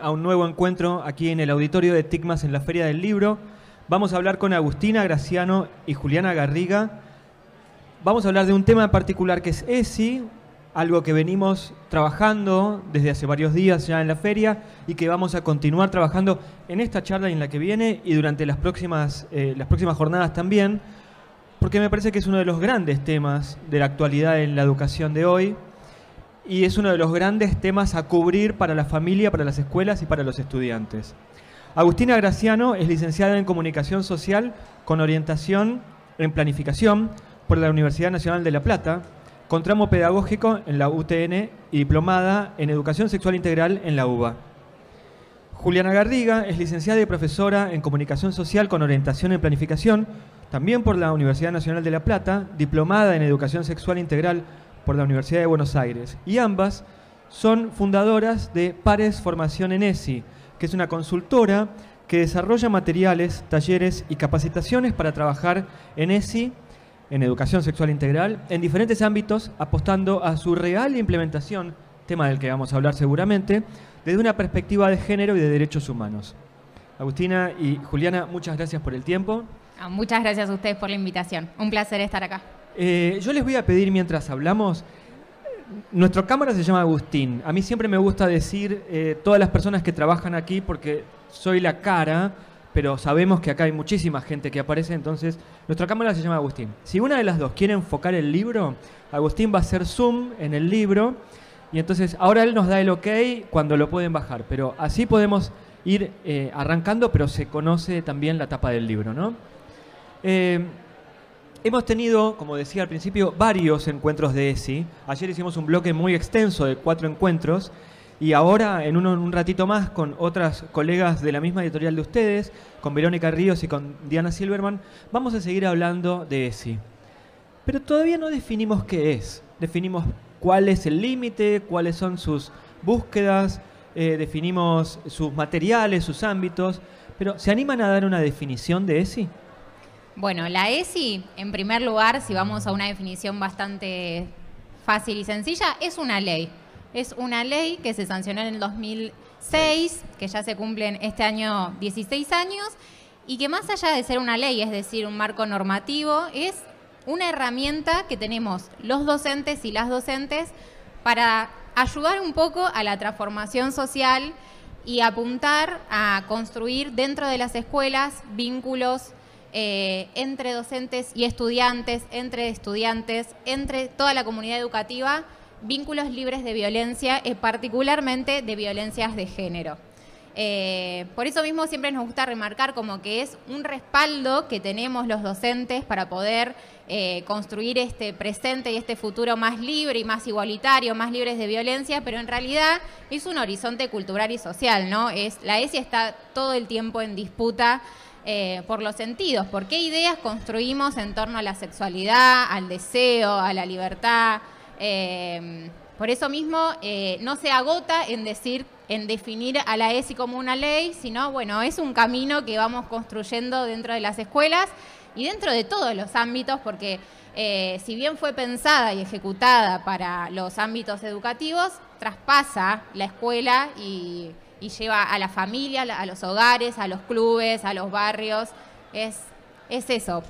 a un nuevo encuentro aquí en el auditorio de TICMAS en la Feria del Libro. Vamos a hablar con Agustina Graciano y Juliana Garriga. Vamos a hablar de un tema en particular que es ESI, algo que venimos trabajando desde hace varios días ya en la feria y que vamos a continuar trabajando en esta charla y en la que viene y durante las próximas, eh, las próximas jornadas también, porque me parece que es uno de los grandes temas de la actualidad en la educación de hoy y es uno de los grandes temas a cubrir para la familia, para las escuelas y para los estudiantes. Agustina Graciano es licenciada en Comunicación Social con orientación en Planificación por la Universidad Nacional de La Plata, con tramo pedagógico en la UTN y diplomada en Educación Sexual Integral en la UBA. Juliana Garriga es licenciada y profesora en Comunicación Social con orientación en Planificación, también por la Universidad Nacional de La Plata, diplomada en Educación Sexual Integral por la Universidad de Buenos Aires. Y ambas son fundadoras de Pares Formación en ESI, que es una consultora que desarrolla materiales, talleres y capacitaciones para trabajar en ESI, en educación sexual integral, en diferentes ámbitos, apostando a su real implementación, tema del que vamos a hablar seguramente, desde una perspectiva de género y de derechos humanos. Agustina y Juliana, muchas gracias por el tiempo. Ah, muchas gracias a ustedes por la invitación. Un placer estar acá. Eh, yo les voy a pedir mientras hablamos, nuestro cámara se llama Agustín. A mí siempre me gusta decir eh, todas las personas que trabajan aquí porque soy la cara, pero sabemos que acá hay muchísima gente que aparece, entonces nuestra cámara se llama Agustín. Si una de las dos quiere enfocar el libro, Agustín va a hacer zoom en el libro y entonces ahora él nos da el ok cuando lo pueden bajar, pero así podemos ir eh, arrancando, pero se conoce también la tapa del libro, ¿no? Hemos tenido, como decía al principio, varios encuentros de ESI. Ayer hicimos un bloque muy extenso de cuatro encuentros y ahora, en un, ratito más, con otras colegas de la misma editorial de ustedes, con Verónica Ríos y con Diana Silverman, vamos a seguir hablando de ESI. Pero todavía no definimos qué es. Definimos cuál es el límite, cuáles son sus búsquedas, eh, definimos sus materiales, sus ámbitos. Pero, ¿se animan a dar una definición de ESI? Bueno, la ESI, en primer lugar, si vamos a una definición bastante fácil y sencilla, es una ley. Es una ley que se sancionó en el 2006, que ya se cumplen este año 16 años, y que más allá de ser una ley, es decir, un marco normativo, es una herramienta que tenemos los docentes y las docentes para ayudar un poco a la transformación social y apuntar a construir dentro de las escuelas vínculos eh, entre docentes y estudiantes, entre estudiantes, entre toda la comunidad educativa, vínculos libres de violencia, eh, particularmente de violencias de género. Eh, por eso mismo siempre nos gusta remarcar como que es un respaldo que tenemos los docentes para poder construir este presente y este futuro más libre y más igualitario, más libres de violencia, pero en realidad es un horizonte cultural y social, ¿no? La ESI está todo el tiempo en disputa eh, por los sentidos, por qué ideas construimos en torno a la sexualidad, al deseo, a la libertad. Eh, por eso mismo eh, no se agota en decir, en definir a la ESI como una ley, sino bueno, es un camino que vamos construyendo dentro de las escuelas y dentro de todos los ámbitos, porque si bien fue pensada y ejecutada para los ámbitos educativos, traspasa la escuela y y lleva a la familia, a los hogares, a los clubes, a los barrios. Es, es eso.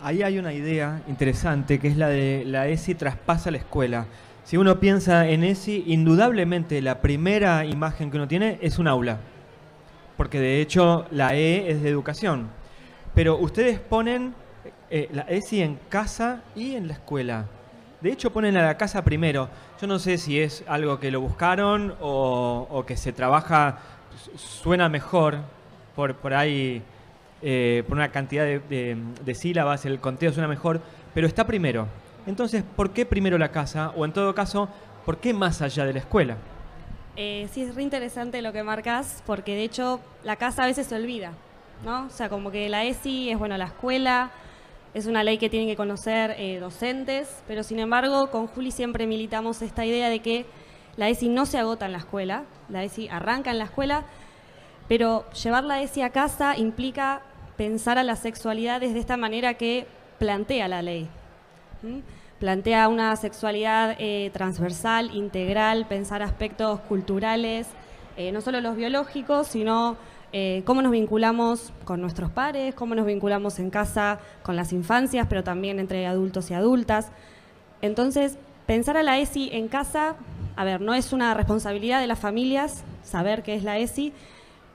Ahí hay una idea interesante que es la de la ESI traspasa la escuela. Si uno piensa en ESI, indudablemente la primera imagen que uno tiene es un aula. Porque de hecho la E es de educación. Pero ustedes ponen eh, la ESI en casa y en la escuela. De hecho ponen a la casa primero. Yo no sé si es algo que lo buscaron o, que se trabaja, suena mejor por, por ahí, eh, por una cantidad de, sílabas, el conteo suena mejor, pero está primero. Entonces, ¿por qué primero la casa? O en todo caso, ¿por qué más allá de la escuela? Eh, sí, es re interesante lo que marcas, porque de hecho la casa a veces se olvida, ¿no? O sea, como que la ESI es, bueno, la escuela, es una ley que tienen que conocer eh, docentes, pero sin embargo con Juli siempre militamos esta idea de que la ESI no se agota en la escuela, la ESI arranca en la escuela, pero llevar la ESI a casa implica pensar a la sexualidad desde esta manera que plantea la ley. Plantea una sexualidad eh, transversal, integral, pensar aspectos culturales, eh, no solo los biológicos, sino eh, cómo nos vinculamos con nuestros pares, cómo nos vinculamos en casa con las infancias, pero también entre adultos y adultas. Entonces, pensar a la ESI en casa, a ver, no es una responsabilidad de las familias saber qué es la ESI,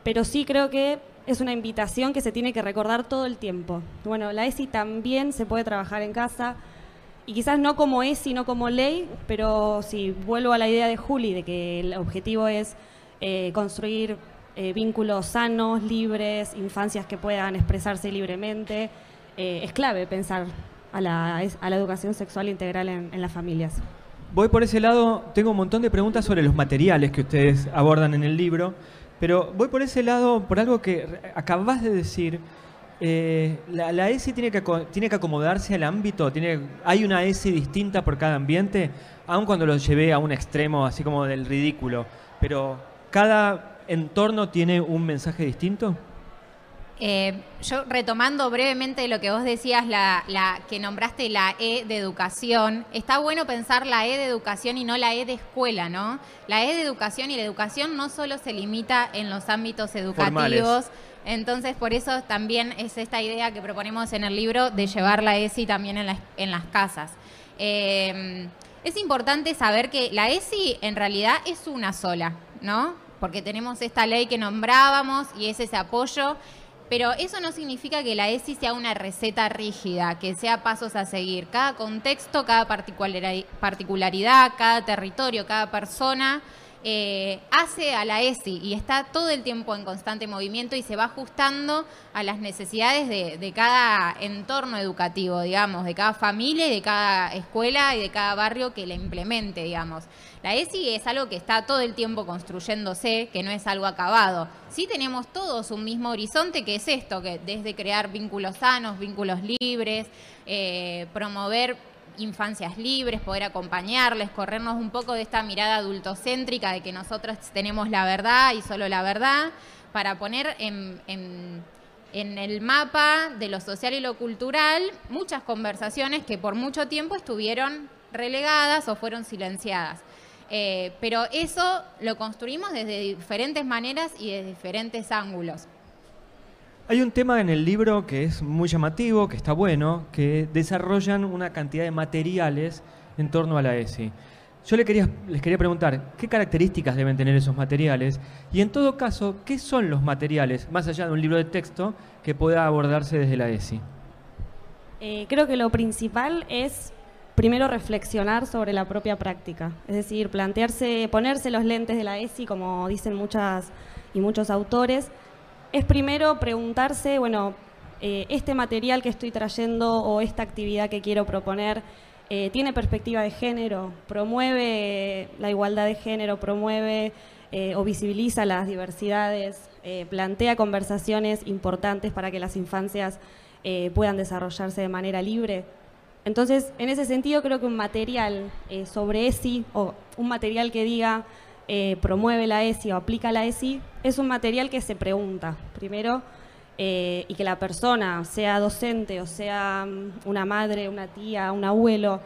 pero sí creo que es una invitación que se tiene que recordar todo el tiempo. Bueno, la ESI también se puede trabajar en casa, y quizás no como ESI, no como ley, pero si vuelvo a la idea de Juli, de que el objetivo es eh, construir eh, vínculos sanos, libres, infancias que puedan expresarse libremente, eh, es clave pensar a la, a la educación sexual integral en, en las familias. Voy por ese lado, tengo un montón de preguntas sobre los materiales que ustedes abordan en el libro. Pero voy por ese lado, por algo que acabas de decir. Eh, la, ESI tiene que, tiene que acomodarse al ámbito, tiene, hay una ESI distinta por cada ambiente, aun cuando lo llevé a un extremo así como del ridículo, pero cada entorno tiene un mensaje distinto. Eh, yo retomando brevemente lo que vos decías, la, la, que nombraste la E de educación, está bueno pensar la E de educación y no la E de escuela, ¿no? La E de educación y la educación no solo se limita en los ámbitos educativos, entonces por eso también es esta idea que proponemos en el libro de llevar la ESI también en, en las casas. Eh, es importante saber que la ESI en realidad es una sola, ¿no? Porque tenemos esta ley que nombrábamos y es ese apoyo pero eso no significa que la ESI sea una receta rígida, que sea pasos a seguir. Cada contexto, cada particularidad, cada territorio, cada persona eh, hace a la ESI y está todo el tiempo en constante movimiento y se va ajustando a las necesidades de, cada entorno educativo, digamos, de cada familia de cada escuela y de cada barrio que la implemente, digamos. La ESI es algo que está todo el tiempo construyéndose, que no es algo acabado. Sí tenemos todos un mismo horizonte que es esto, que desde crear vínculos sanos, vínculos libres, eh, promover infancias libres, poder acompañarles, corrernos un poco de esta mirada adultocéntrica de que nosotros tenemos la verdad y solo la verdad, para poner en, el mapa de lo social y lo cultural muchas conversaciones que por mucho tiempo estuvieron relegadas o fueron silenciadas. Eh, pero eso lo construimos desde diferentes maneras y desde diferentes ángulos. Hay un tema en el libro que es muy llamativo, que está bueno, que desarrollan una cantidad de materiales en torno a la ESI. Yo les quería, preguntar, ¿qué características deben tener esos materiales? Y en todo caso, ¿qué son los materiales, más allá de un libro de texto, que pueda abordarse desde la ESI? Eh, creo que lo principal es primero reflexionar sobre la propia práctica, es decir, plantearse, ponerse los lentes de la ESI, como dicen muchas y muchos autores, es primero preguntarse, bueno, eh, este material que estoy trayendo o esta actividad que quiero proponer eh, tiene perspectiva de género, promueve la igualdad de género, promueve eh, o visibiliza las diversidades, plantea conversaciones importantes para que las infancias puedan desarrollarse de manera libre. Entonces, en ese sentido, creo que un material sobre ESI o un material que diga eh, promueve la ESI o aplica la ESI, es un material que se pregunta primero eh, y que la persona, sea docente o sea mm, una madre, una tía, un abuelo,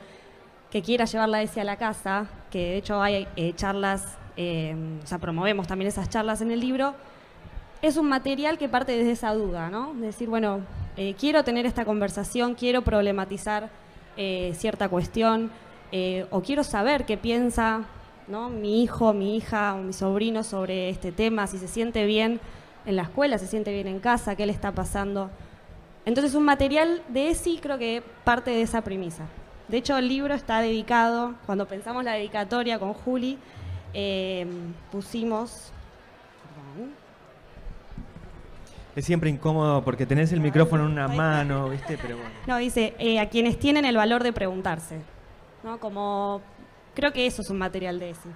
que quiera llevar la ESI a la casa, que de hecho hay eh, charlas, o sea, promovemos también esas charlas en el libro, es un material que parte desde esa duda, ¿no? De decir, bueno, quiero tener esta conversación, quiero problematizar cierta cuestión, o quiero saber qué piensa mi hijo, mi hija o mi sobrino sobre este tema, si se siente bien en la escuela, se siente bien en casa, qué le está pasando. Entonces un material de ESI creo que parte de esa premisa. De hecho, el libro está dedicado, cuando pensamos la dedicatoria con Juli, eh, pusimos... Es siempre incómodo porque tenés el micrófono en una mano, ¿viste? Pero No, dice, eh, a quienes tienen el valor de preguntarse. ¿no? Como Creo que eso es un material de ESI,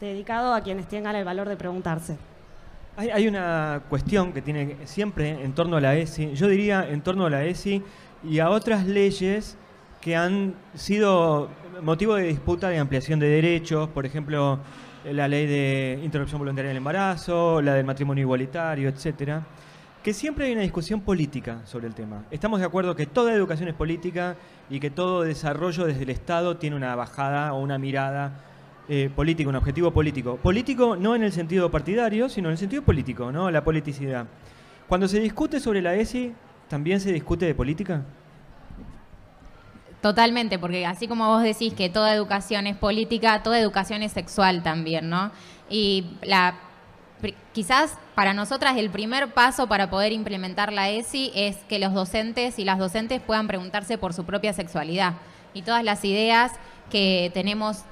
dedicado a quienes tengan el valor de preguntarse. Hay, una cuestión que tiene siempre en torno a la ESI, yo diría en torno a la ESI y a otras leyes que han sido motivo de disputa de ampliación de derechos, por ejemplo, la ley de interrupción voluntaria del embarazo, la del matrimonio igualitario, etcétera que siempre hay una discusión política sobre el tema. Estamos de acuerdo que toda educación es política y que todo desarrollo desde el Estado tiene una bajada o una mirada eh, político, un objetivo político. Político no en el sentido partidario, sino en el sentido político, ¿no? La politicidad. Cuando se discute sobre la ESI, ¿también se discute de política? Totalmente, porque así como vos decís que toda educación es política, toda educación es sexual también, ¿no? Y la quizás para nosotras el primer paso para poder implementar la ESI es que los docentes y las docentes puedan preguntarse por su propia sexualidad y todas las ideas que tenemos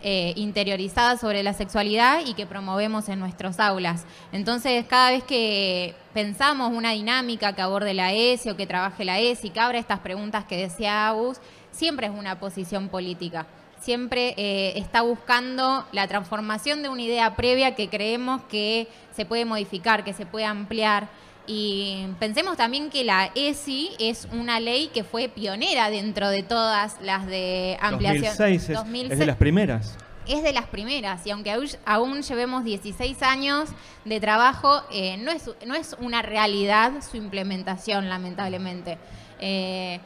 eh, interiorizadas sobre la sexualidad y que promovemos en nuestros aulas. Entonces, cada vez que pensamos una dinámica que aborde la ESI o que trabaje la ESI, que abra estas preguntas que decía Agus, siempre es una posición política. Siempre eh, está buscando la transformación de una idea previa que creemos que se puede modificar, que se puede ampliar. Y pensemos también que la ESI es una ley que fue pionera dentro de todas las de ampliación. 2006 es, es de las primeras. Es de las primeras y aunque aún llevemos 16 años de trabajo, eh, no, es, no es una realidad su implementación, lamentablemente. Eh,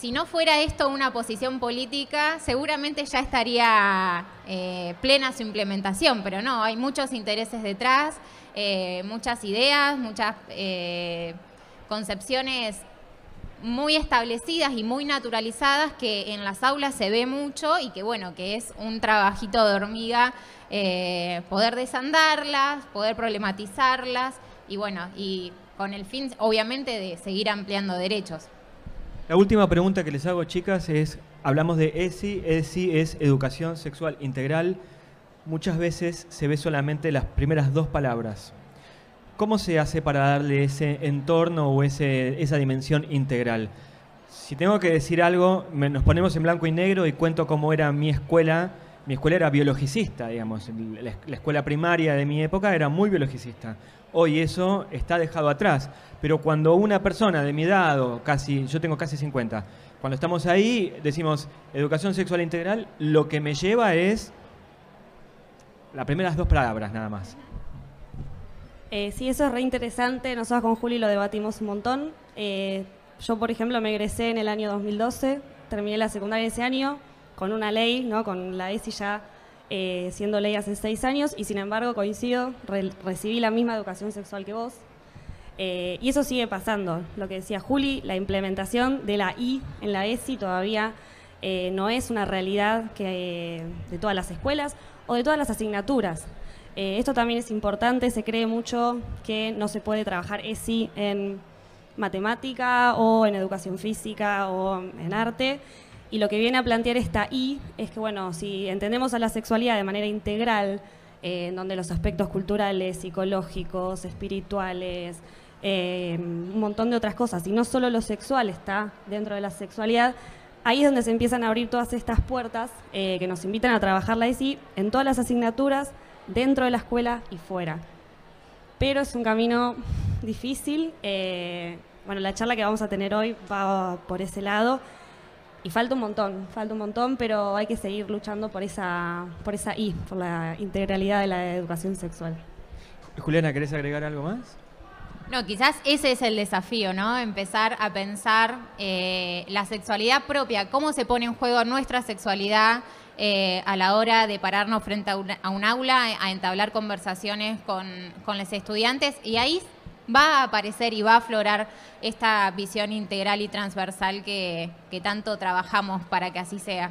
si no fuera esto una posición política, seguramente ya estaría eh, plena su implementación, pero no, hay muchos intereses detrás. Eh, muchas ideas, muchas eh, concepciones muy establecidas y muy naturalizadas que en las aulas se ve mucho y que bueno, que es un trabajito de hormiga eh, poder desandarlas, poder problematizarlas y bueno, y con el fin obviamente de seguir ampliando derechos. La última pregunta que les hago chicas es, hablamos de ESI, ESI es educación sexual integral, muchas veces se ve solamente las primeras dos palabras. ¿Cómo se hace para darle ese entorno o esa dimensión integral? Si tengo que decir algo, nos ponemos en blanco y negro y cuento cómo era mi escuela. Mi escuela era biologicista, digamos. La, la escuela primaria de mi época era muy biologicista. Hoy eso está dejado atrás. Pero cuando una persona de mi edad, o casi, yo tengo casi 50, cuando estamos ahí, decimos educación sexual integral, lo que me lleva es las primeras dos palabras nada más. Eh, sí, eso es re interesante. Nosotros con Juli lo debatimos un montón. Eh, yo, por ejemplo, me egresé en el año 2012, terminé la secundaria ese año con una ley, ¿no? con la ESI ya eh, siendo ley hace seis años, y sin embargo coincido, recibí la misma educación sexual que vos. y eso sigue pasando. Lo que decía Juli, la implementación de la I en la ESI todavía no es una realidad que, de todas las escuelas o de todas las asignaturas. Eh, esto también es importante, se cree mucho que no se puede trabajar ESI en matemática o en educación física o en arte. Y lo que viene a plantear esta I es que, bueno, si entendemos a la sexualidad de manera integral, eh, en donde los aspectos culturales, psicológicos, espirituales, eh, un montón de otras cosas, y no solo lo sexual está dentro de la sexualidad, ahí es donde se empiezan a abrir todas estas puertas eh, que nos invitan a trabajar la ESI en todas las asignaturas, dentro de la escuela y fuera. Pero es un camino difícil. Bueno, la charla que vamos a tener hoy va por ese lado. Y falta un montón, falta un montón, pero hay que seguir luchando por esa, por esa I, por la integralidad de la educación sexual. Juliana, ¿querés agregar algo más? No, quizás ese es el desafío, ¿no? Empezar a pensar eh, la sexualidad propia, cómo se pone en juego nuestra sexualidad eh, a la hora de pararnos frente a, un aula, a entablar conversaciones con, los estudiantes y ahí va a aparecer y va a aflorar esta visión integral y transversal que tanto trabajamos para que así sea.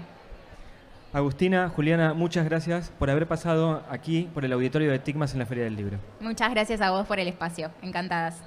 Agustina, Juliana, muchas gracias por haber pasado aquí por el auditorio de TICMAS en la Feria del Libro. Muchas gracias a vos por el espacio. Encantadas.